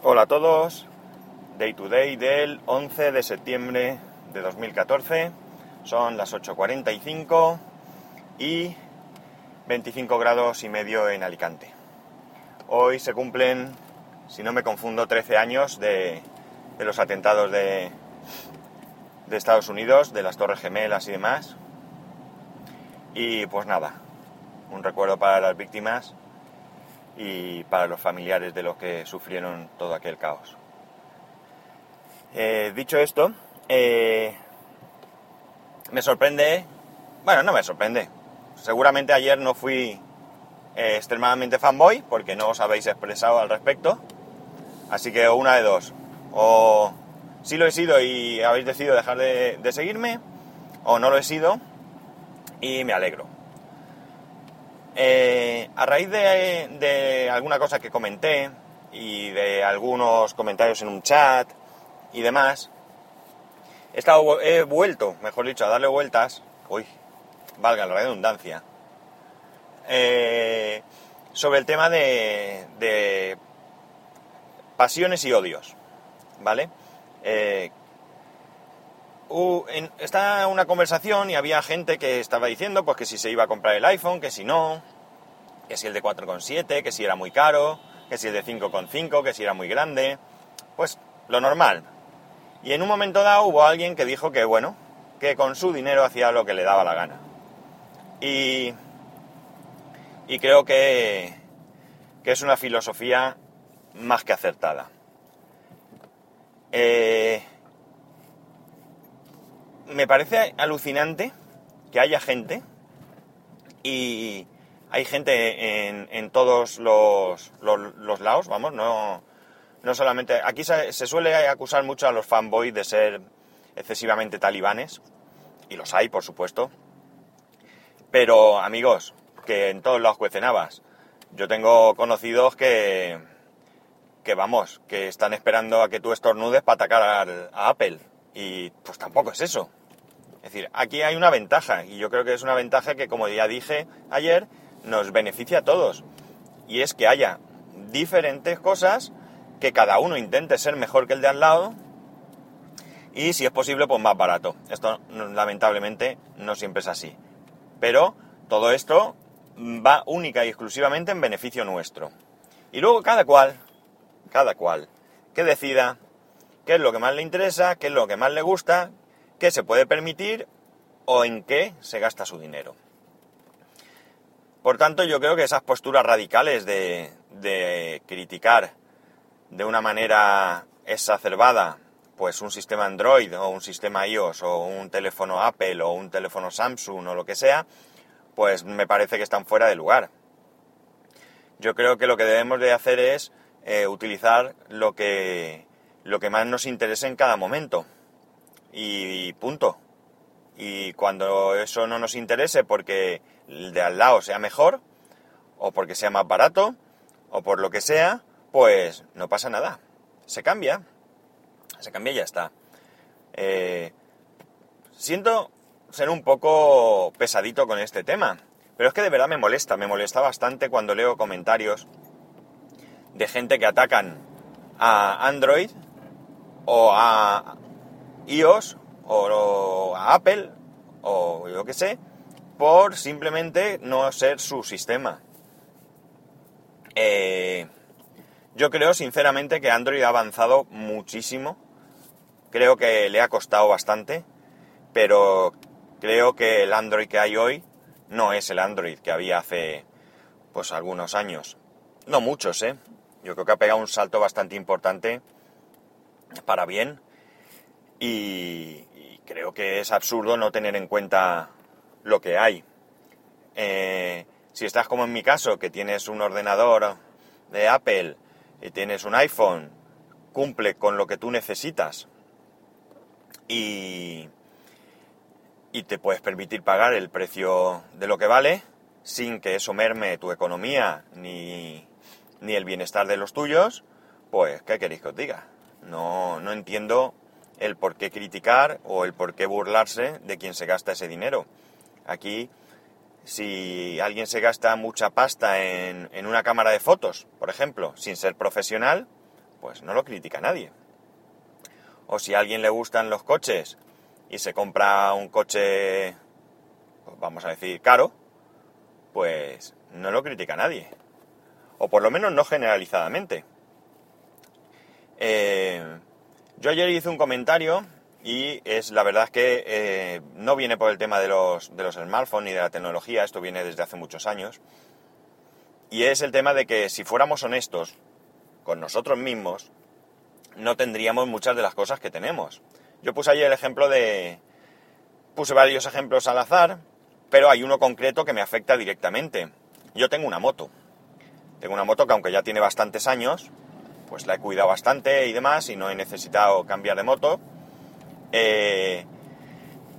Hola a todos, Day to Day del 11 de septiembre de 2014, son las 8.45 y 25 grados y medio en Alicante. Hoy se cumplen, si no me confundo, 13 años de, los atentados de, de Estados Unidos, de las Torres Gemelas y demás. Y pues nada, un recuerdo para las víctimas y para los familiares de los que sufrieron todo aquel caos. Eh, dicho esto, eh, me sorprende, bueno, no me sorprende, seguramente ayer no fui eh, extremadamente fanboy porque no os habéis expresado al respecto, así que una de dos, o sí lo he sido y habéis decidido dejar de, de seguirme, o no lo he sido y me alegro. Eh, a raíz de, alguna cosa que comenté y de algunos comentarios en un chat y demás, he, vuelto, mejor dicho, a darle vueltas, uy, valga la redundancia, eh, sobre el tema de, de, pasiones y odios, ¿vale? Eh, Uh, en, está una conversación y había gente que estaba diciendo pues que si se iba a comprar el iPhone, que si no, que si el de 4,7, que si era muy caro, que si el de 5,5, que si era muy grande, pues lo normal. Y en un momento dado hubo alguien que dijo que bueno, que con su dinero hacía lo que le daba la gana. Y, y creo que, que es una filosofía más que acertada. Eh, me parece alucinante que haya gente y hay gente en, en todos los, los, lados, vamos, no, no solamente... Aquí se, se, suele acusar mucho a los fanboys de ser excesivamente talibanes, y los hay, por supuesto, pero amigos, que en todos lados cuecen habas. Yo tengo conocidos que, que, vamos, que están esperando a que tú estornudes para atacar a Apple, y pues tampoco es eso. Es decir, aquí hay una ventaja y yo creo que es una ventaja que, como ya dije ayer, nos beneficia a todos. Y es que haya diferentes cosas, que cada uno intente ser mejor que el de al lado y, si es posible, pues más barato. Esto, lamentablemente, no siempre es así. Pero todo esto va única y exclusivamente en beneficio nuestro. Y luego cada cual, cada cual, que decida qué es lo que más le interesa, qué es lo que más le gusta, qué se puede permitir o en qué se gasta su dinero. Por tanto, yo creo que esas posturas radicales de, criticar de una manera exacerbada pues un sistema Android o un sistema iOS o un teléfono Apple o un teléfono Samsung o lo que sea, pues me parece que están fuera de lugar. Yo creo que lo que debemos de hacer es eh, utilizar lo que, lo que más nos interese en cada momento y punto. Y cuando eso no nos interese porque el de al lado sea mejor, o porque sea más barato, o por lo que sea, pues no pasa nada. Se cambia. Se cambia y ya está. Eh, siento ser un poco pesadito con este tema, pero es que de verdad me molesta, me molesta bastante cuando leo comentarios de gente que atacan a Android o a iOS o a Apple o yo que sé, por simplemente no ser su sistema. Eh, yo creo sinceramente que Android ha avanzado muchísimo. Creo que le ha costado bastante, pero creo que el Android que hay hoy no es el Android que había hace pues algunos años. No muchos, ¿eh? Yo creo que ha pegado un salto bastante importante para bien y, creo que es absurdo no tener en cuenta lo que hay. Eh, si estás como en mi caso, que tienes un ordenador de Apple y tienes un iPhone, cumple con lo que tú necesitas y, y te puedes permitir pagar el precio de lo que vale sin que eso merme tu economía ni, ni el bienestar de los tuyos, pues, ¿qué queréis que os diga? No, no entiendo el por qué criticar o el por qué burlarse de quien se gasta ese dinero. Aquí si alguien se gasta mucha pasta en, en, una cámara de fotos, por ejemplo, sin ser profesional, pues no lo critica nadie. O si a alguien le gustan los coches y se compra un coche, pues vamos a decir, caro, pues no lo critica nadie. O por lo menos no generalizadamente. Eh, yo ayer hice un comentario y es la verdad que eh, no viene por el tema de los, de los smartphones ni de la tecnología, esto viene desde hace muchos años. Y es el tema de que si fuéramos honestos con nosotros mismos, no tendríamos muchas de las cosas que tenemos. Yo puse ayer el ejemplo de... Puse varios ejemplos al azar, pero hay uno concreto que me afecta directamente. Yo tengo una moto. Tengo una moto que aunque ya tiene bastantes años, pues la he cuidado bastante y demás y no he necesitado cambiar de moto. Eh,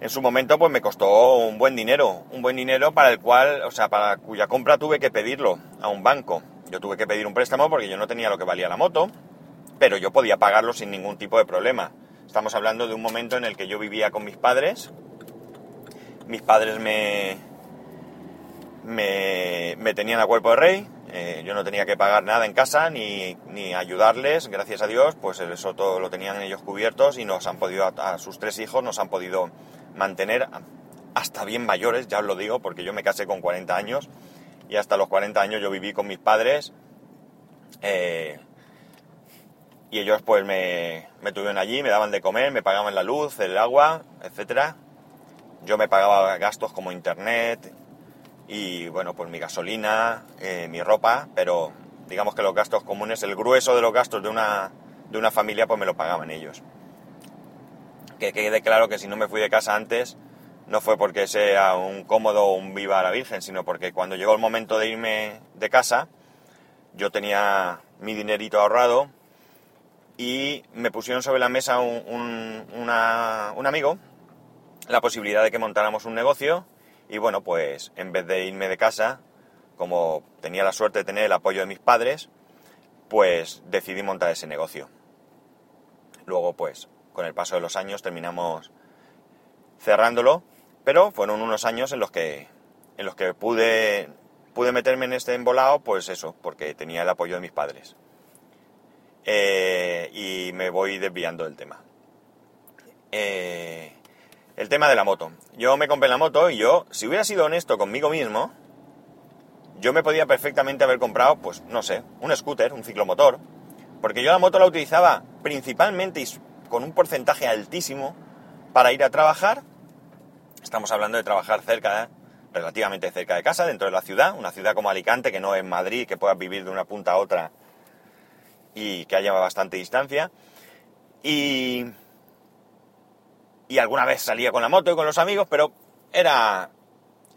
en su momento pues me costó un buen dinero, un buen dinero para el cual, o sea, para cuya compra tuve que pedirlo a un banco. Yo tuve que pedir un préstamo porque yo no tenía lo que valía la moto, pero yo podía pagarlo sin ningún tipo de problema. Estamos hablando de un momento en el que yo vivía con mis padres. Mis padres me, me, me tenían a cuerpo de rey, eh, yo no tenía que pagar nada en casa ni, ni, ayudarles, gracias a Dios, pues eso todo lo tenían ellos cubiertos y nos han podido, a, sus tres hijos, nos han podido mantener hasta bien mayores, ya os lo digo, porque yo me casé con 40 años y hasta los 40 años yo viví con mis padres eh, y ellos pues me, me tuvieron allí, me daban de comer, me pagaban la luz, el agua, etcétera. Yo me pagaba gastos como internet, y bueno, pues mi gasolina, eh, mi ropa, pero digamos que los gastos comunes, el grueso de los gastos de una, de una familia, pues me lo pagaban ellos. Que quede claro que si no me fui de casa antes, no fue porque sea un cómodo o un viva la Virgen, sino porque cuando llegó el momento de irme de casa, yo tenía mi dinerito ahorrado y me pusieron sobre la mesa un, un amigo la posibilidad de que montáramos un negocio y bueno, pues en vez de irme de casa, como tenía la suerte de tener el apoyo de mis padres, pues decidí montar ese negocio. Luego, pues, con el paso de los años terminamos cerrándolo, pero fueron unos años en los que, en los que pude, pude meterme en este embolado, pues eso, porque tenía el apoyo de mis padres. Eh, y me voy desviando del tema. Eh, el tema de la moto. Yo me compré la moto y yo, si hubiera sido honesto conmigo mismo, yo me podía perfectamente haber comprado, pues no sé, un scooter, un ciclomotor, porque yo la moto la utilizaba principalmente y con un porcentaje altísimo para ir a trabajar. Estamos hablando de trabajar cerca, relativamente cerca de casa, dentro de la ciudad, una ciudad como Alicante, que no es Madrid, que puedas vivir de una punta a otra y que haya bastante distancia. Y y alguna vez salía con la moto y con los amigos, pero era,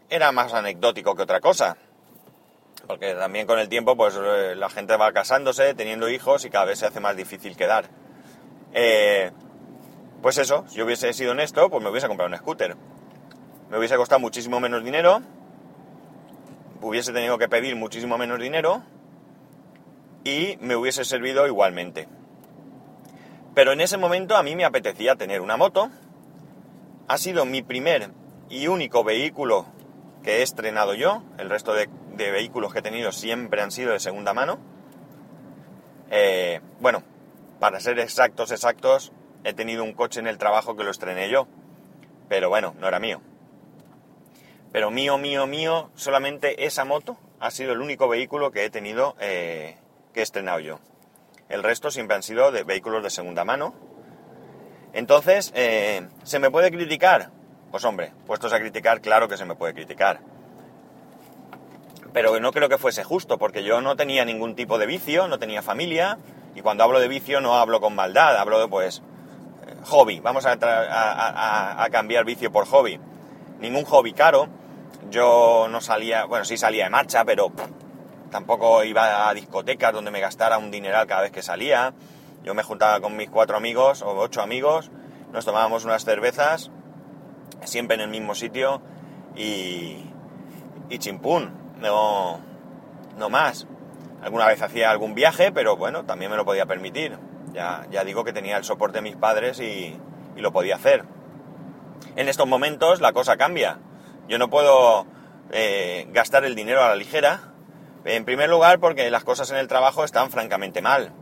era más anecdótico que otra cosa. Porque también con el tiempo, pues eh, la gente va casándose, teniendo hijos y cada vez se hace más difícil quedar. Eh, pues eso, si yo hubiese sido honesto, pues me hubiese comprado un scooter. Me hubiese costado muchísimo menos dinero, hubiese tenido que pedir muchísimo menos dinero y me hubiese servido igualmente. Pero en ese momento a mí me apetecía tener una moto ha sido mi primer y único vehículo que he estrenado yo. El resto de, vehículos que he tenido siempre han sido de segunda mano. Eh, bueno, para ser exactos, exactos, he tenido un coche en el trabajo que lo estrené yo. Pero bueno, no era mío. Pero mío, mío, mío, solamente esa moto ha sido el único vehículo que he tenido eh, que he estrenado yo. El resto siempre han sido de vehículos de segunda mano entonces, eh, ¿se me puede criticar? Pues hombre, puestos a criticar, claro que se me puede criticar. Pero no creo que fuese justo, porque yo no tenía ningún tipo de vicio, no tenía familia, y cuando hablo de vicio no hablo con maldad, hablo de pues eh, hobby, vamos a, a, cambiar vicio por hobby. Ningún hobby caro, yo no salía, bueno, sí salía de marcha, pero tampoco iba a discotecas donde me gastara un dineral cada vez que salía. Yo me juntaba con mis cuatro amigos o ocho amigos, nos tomábamos unas cervezas, siempre en el mismo sitio y, y chimpún, no, no más. Alguna vez hacía algún viaje, pero bueno, también me lo podía permitir. Ya, ya digo que tenía el soporte de mis padres y, y lo podía hacer. En estos momentos la cosa cambia. Yo no puedo eh, gastar el dinero a la ligera. En primer lugar porque las cosas en el trabajo están francamente mal.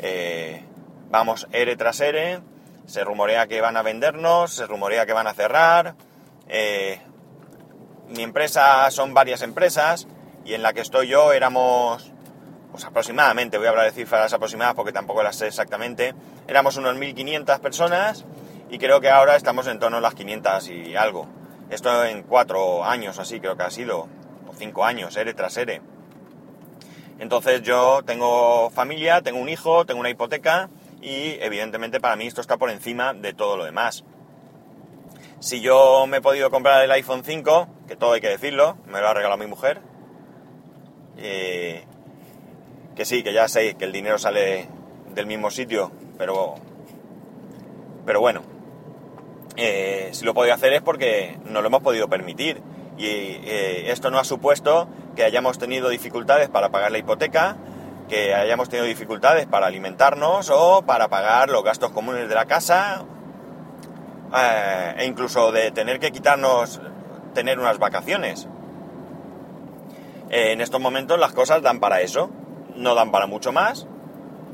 Eh, vamos ERE tras ERE, se rumorea que van a vendernos, se rumorea que van a cerrar. Eh, mi empresa son varias empresas y en la que estoy yo éramos, pues aproximadamente, voy a hablar de cifras aproximadas porque tampoco las sé exactamente, éramos unos 1.500 personas y creo que ahora estamos en torno a las 500 y algo. Esto en cuatro años así creo que ha sido, o cinco años, ERE tras ERE. Entonces yo tengo familia, tengo un hijo, tengo una hipoteca y evidentemente para mí esto está por encima de todo lo demás. Si yo me he podido comprar el iPhone 5, que todo hay que decirlo, me lo ha regalado mi mujer, que sí, que ya sé que el dinero sale del mismo sitio, pero, pero bueno, eh, si lo he podido hacer es porque no lo hemos podido permitir. Y eh, esto no ha supuesto que hayamos tenido dificultades para pagar la hipoteca, que hayamos tenido dificultades para alimentarnos o para pagar los gastos comunes de la casa eh, e incluso de tener que quitarnos tener unas vacaciones. en estos momentos las cosas dan para eso, no dan para mucho más,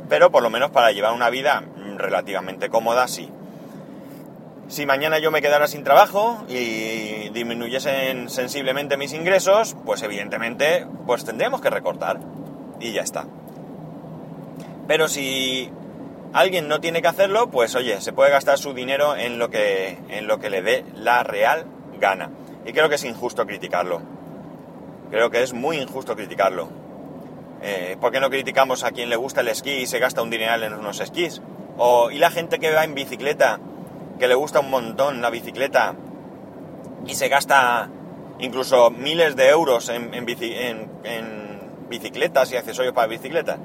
pero por lo menos para llevar una vida relativamente cómoda sí. Si mañana yo me quedara sin trabajo y disminuyesen sensiblemente mis ingresos, pues evidentemente pues tendríamos que recortar y ya está. Pero si alguien no tiene que hacerlo, pues oye, se puede gastar su dinero en lo que, en lo que le dé la real gana. Y creo que es injusto criticarlo. Creo que es muy injusto criticarlo. Eh, ¿Por qué no criticamos a quien le gusta el esquí y se gasta un dineral en unos esquís? O, ¿Y la gente que va en bicicleta que le gusta un montón la bicicleta y se gasta incluso miles de euros en, bicicletas y accesorios para bicicletas.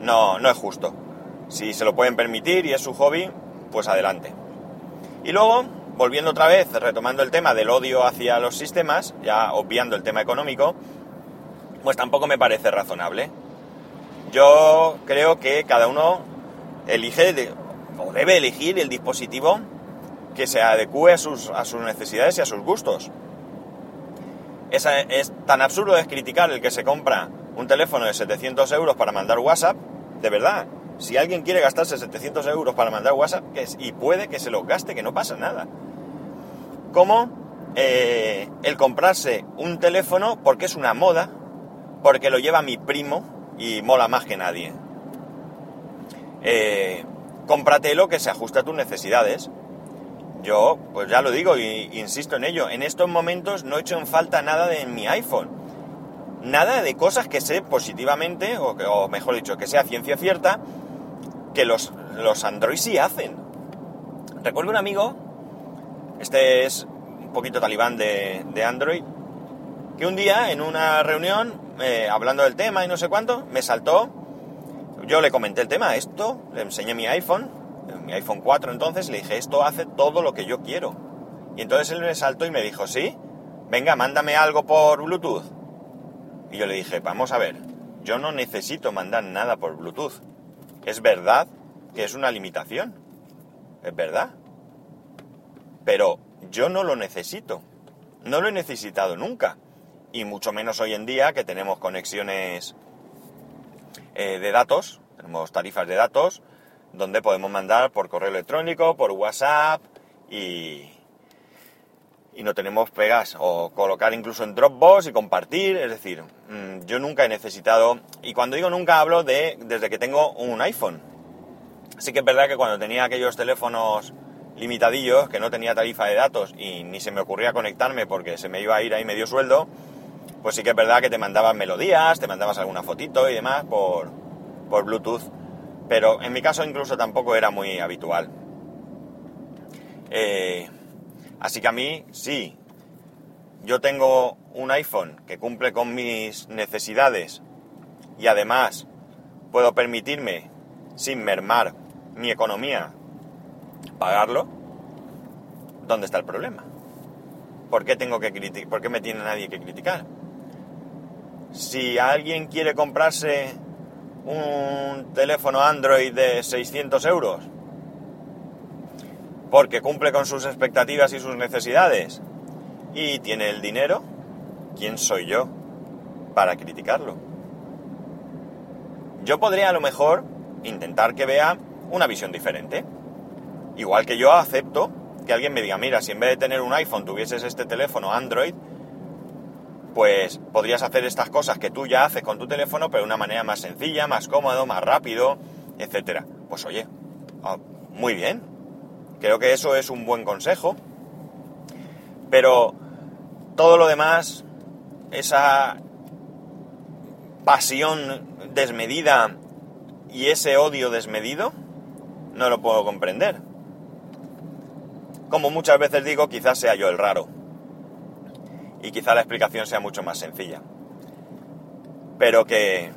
No, no es justo. Si se lo pueden permitir y es su hobby, pues adelante. Y luego, volviendo otra vez, retomando el tema del odio hacia los sistemas, ya obviando el tema económico, pues tampoco me parece razonable. Yo creo que cada uno elige o debe elegir el dispositivo que se adecue a sus, necesidades y a sus gustos. Es, tan absurdo es criticar el que se compra un teléfono de 700 euros para mandar WhatsApp, de verdad. Si alguien quiere gastarse 700 euros para mandar WhatsApp y puede que se lo gaste, que no pasa nada. Como eh, el comprarse un teléfono porque es una moda, porque lo lleva mi primo y mola más que nadie. Eh, cómpratelo que se ajuste a tus necesidades. Yo, pues ya lo digo e insisto en ello, en estos momentos no he hecho en falta nada de mi iPhone. Nada de cosas que sé positivamente, o, que, o mejor dicho, que sea ciencia cierta, que los, los Android sí hacen. Recuerdo un amigo, este es un poquito talibán de, de Android, que un día en una reunión, eh, hablando del tema y no sé cuánto, me saltó, yo le comenté el tema, esto, le enseñé mi iPhone, mi iPhone 4 entonces, le dije, esto hace todo lo que yo quiero. Y entonces él me saltó y me dijo, sí, venga, mándame algo por Bluetooth. Y yo le dije, vamos a ver, yo no necesito mandar nada por Bluetooth. Es verdad que es una limitación. Es verdad. Pero yo no lo necesito. No lo he necesitado nunca. Y mucho menos hoy en día que tenemos conexiones eh, de datos, tenemos tarifas de datos, donde podemos mandar por correo electrónico, por WhatsApp y, y no tenemos pegas o colocar incluso en Dropbox y compartir. Es decir, mm, yo nunca he necesitado, y cuando digo nunca hablo de desde que tengo un iPhone. Sí que es verdad que cuando tenía aquellos teléfonos limitadillos, que no tenía tarifa de datos y ni se me ocurría conectarme porque se me iba a ir ahí medio sueldo, pues sí que es verdad que te mandaban melodías, te mandabas alguna fotito y demás por, por Bluetooth pero en mi caso incluso tampoco era muy habitual. Eh, así que a mí sí, yo tengo un iPhone que cumple con mis necesidades y además puedo permitirme, sin mermar mi economía, pagarlo, ¿dónde está el problema? ¿Por qué tengo que criticar? ¿Por qué me tiene nadie que criticar? Si alguien quiere comprarse un teléfono Android de 600 euros porque cumple con sus expectativas y sus necesidades y tiene el dinero, ¿quién soy yo para criticarlo? Yo podría a lo mejor intentar que vea una visión diferente. Igual que yo acepto que alguien me diga, mira, si en vez de tener un iPhone tuvieses este teléfono Android, pues podrías hacer estas cosas que tú ya haces con tu teléfono, pero de una manera más sencilla, más cómodo, más rápido, etcétera. Pues oye, ah, muy bien. Creo que eso es un buen consejo. Pero todo lo demás, esa pasión desmedida y ese odio desmedido, no lo puedo comprender. Como muchas veces digo, quizás sea yo el raro. Y quizá la explicación sea mucho más sencilla. Pero que...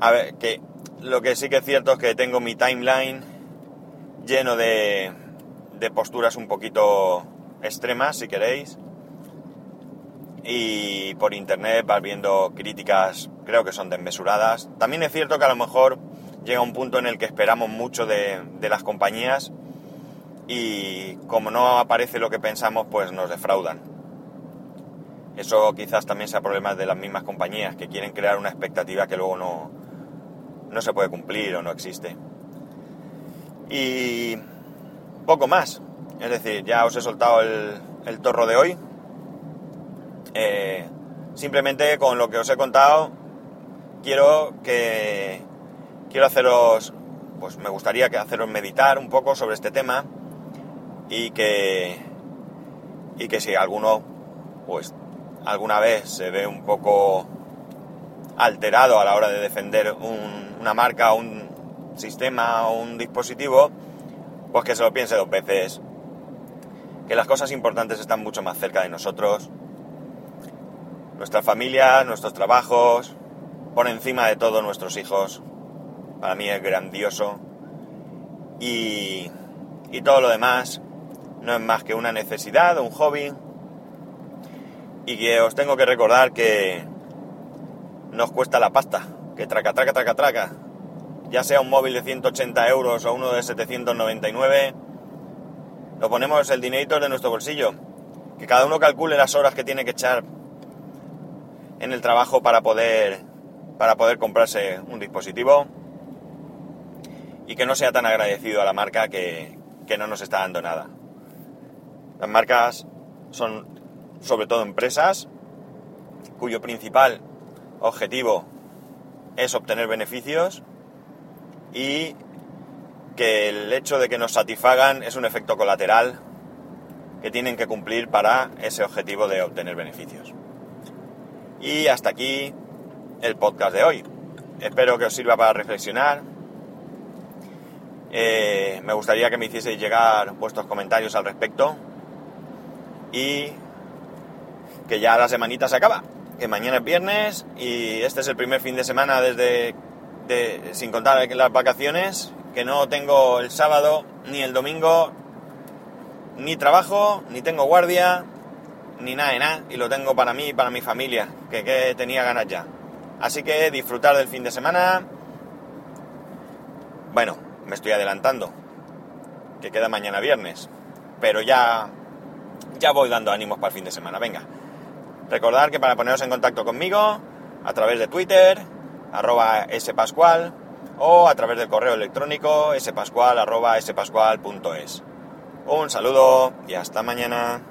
A ver, que lo que sí que es cierto es que tengo mi timeline lleno de, de posturas un poquito extremas, si queréis. Y por internet vas viendo críticas, creo que son desmesuradas. También es cierto que a lo mejor llega un punto en el que esperamos mucho de, de las compañías y como no aparece lo que pensamos, pues nos defraudan. Eso quizás también sea problema de las mismas compañías que quieren crear una expectativa que luego no, no se puede cumplir o no existe. Y poco más. Es decir, ya os he soltado el, torro de hoy. Eh, simplemente con lo que os he contado, quiero que quiero haceros, pues me gustaría que haceros meditar un poco sobre este tema y que y que si alguno pues alguna vez se ve un poco alterado a la hora de defender una marca, un sistema o un dispositivo, pues que se lo piense dos veces. Que las cosas importantes están mucho más cerca de nosotros. Nuestras familias, nuestros trabajos, por encima de todo nuestros hijos. Para mí es grandioso. Y, y todo lo demás no es más que una necesidad, un hobby. Y que os tengo que recordar que nos cuesta la pasta, que traca, traca, traca, traca. Ya sea un móvil de 180 euros o uno de 799, lo ponemos el dinerito de nuestro bolsillo. Que cada uno calcule las horas que tiene que echar en el trabajo para poder, para poder comprarse un dispositivo y que no sea tan agradecido a la marca que, que no nos está dando nada. Las marcas son sobre todo empresas cuyo principal objetivo es obtener beneficios y que el hecho de que nos satisfagan es un efecto colateral que tienen que cumplir para ese objetivo de obtener beneficios. Y hasta aquí el podcast de hoy. Espero que os sirva para reflexionar. Eh, me gustaría que me hicieseis llegar vuestros comentarios al respecto y que ya la semanita se acaba, que mañana es viernes y este es el primer fin de semana desde, sin contar las vacaciones, que no tengo el sábado ni el domingo ni trabajo, ni tengo guardia, ni nada de nada, y lo tengo para mí y para mi familia, que, que tenía ganas ya. Así que disfrutar del fin de semana. Bueno, me estoy adelantando, que queda mañana viernes, pero ya ya voy dando ánimos para el fin de semana. Venga, recordad que para poneros en contacto conmigo, a través de Twitter, arroba spascual, o a través del correo electrónico spascual arroba spascual.es. Un saludo y hasta mañana.